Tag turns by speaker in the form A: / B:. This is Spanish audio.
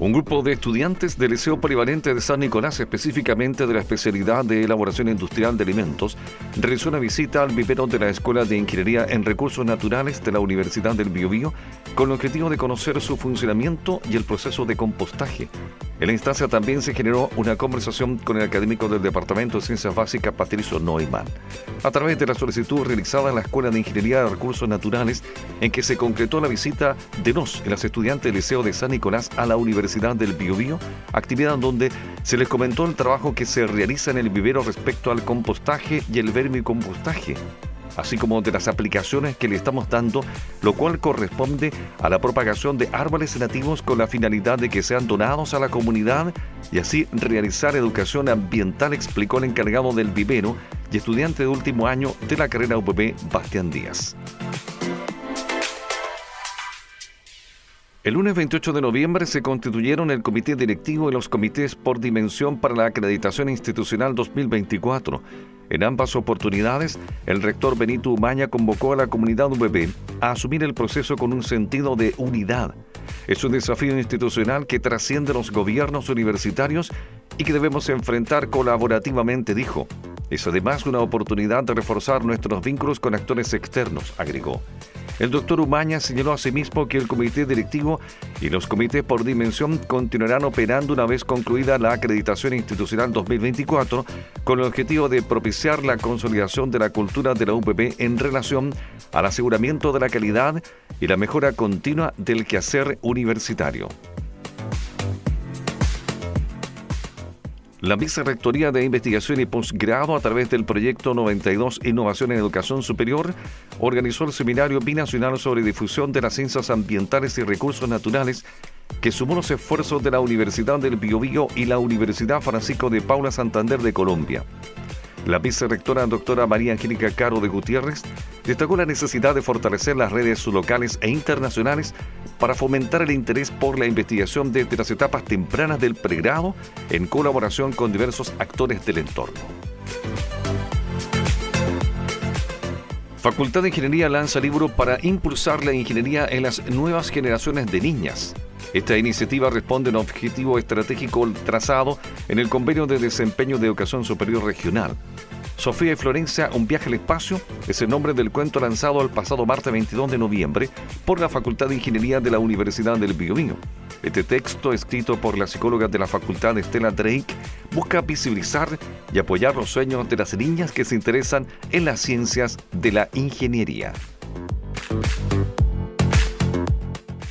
A: Un grupo de estudiantes del Liceo Polivalente de San Nicolás, específicamente de la especialidad de elaboración industrial de alimentos, realizó una visita al vivero de la Escuela de Ingeniería en Recursos Naturales de la Universidad del Biobío con el objetivo de conocer su funcionamiento y el proceso de compostaje. En la instancia también se generó una conversación con el académico del Departamento de Ciencias Básicas, Patricio Neumann, a través de la solicitud realizada en la Escuela de Ingeniería de Recursos Naturales, en que se concretó la visita de dos de las estudiantes del Liceo de San Nicolás a la Universidad del Biobío, actividad en donde se les comentó el trabajo que se realiza en el vivero respecto al compostaje y el vermicompostaje así como de las aplicaciones que le estamos dando, lo cual corresponde a la propagación de árboles nativos con la finalidad de que sean donados a la comunidad y así realizar educación ambiental, explicó el encargado del vivero y estudiante de último año de la carrera UPB, Bastián Díaz. El lunes 28 de noviembre se constituyeron el comité directivo y los comités por dimensión para la acreditación institucional 2024. En ambas oportunidades, el rector Benito Umaña convocó a la comunidad UBB a asumir el proceso con un sentido de unidad. Es un desafío institucional que trasciende los gobiernos universitarios y que debemos enfrentar colaborativamente, dijo. Es además una oportunidad de reforzar nuestros vínculos con actores externos, agregó. El doctor Umaña señaló asimismo que el comité directivo y los comités por dimensión continuarán operando una vez concluida la acreditación institucional 2024 con el objetivo de propiciar la consolidación de la cultura de la UPB en relación al aseguramiento de la calidad y la mejora continua del quehacer universitario. La Vicerrectoría de Investigación y Postgrado, a través del proyecto 92 Innovación en Educación Superior, organizó el seminario binacional sobre difusión de las ciencias ambientales y recursos naturales, que sumó los esfuerzos de la Universidad del Biobío y la Universidad Francisco de Paula Santander de Colombia. La vicerrectora doctora María Angélica Caro de Gutiérrez destacó la necesidad de fortalecer las redes locales e internacionales para fomentar el interés por la investigación desde las etapas tempranas del pregrado en colaboración con diversos actores del entorno. Facultad de Ingeniería lanza libro para impulsar la ingeniería en las nuevas generaciones de niñas. Esta iniciativa responde a un objetivo estratégico trazado en el Convenio de Desempeño de Educación Superior Regional. Sofía y Florencia, un viaje al espacio, es el nombre del cuento lanzado el pasado martes 22 de noviembre por la Facultad de Ingeniería de la Universidad del Biobío. Este texto, escrito por la psicóloga de la facultad Estela Drake, busca visibilizar y apoyar los sueños de las niñas que se interesan en las ciencias de la ingeniería.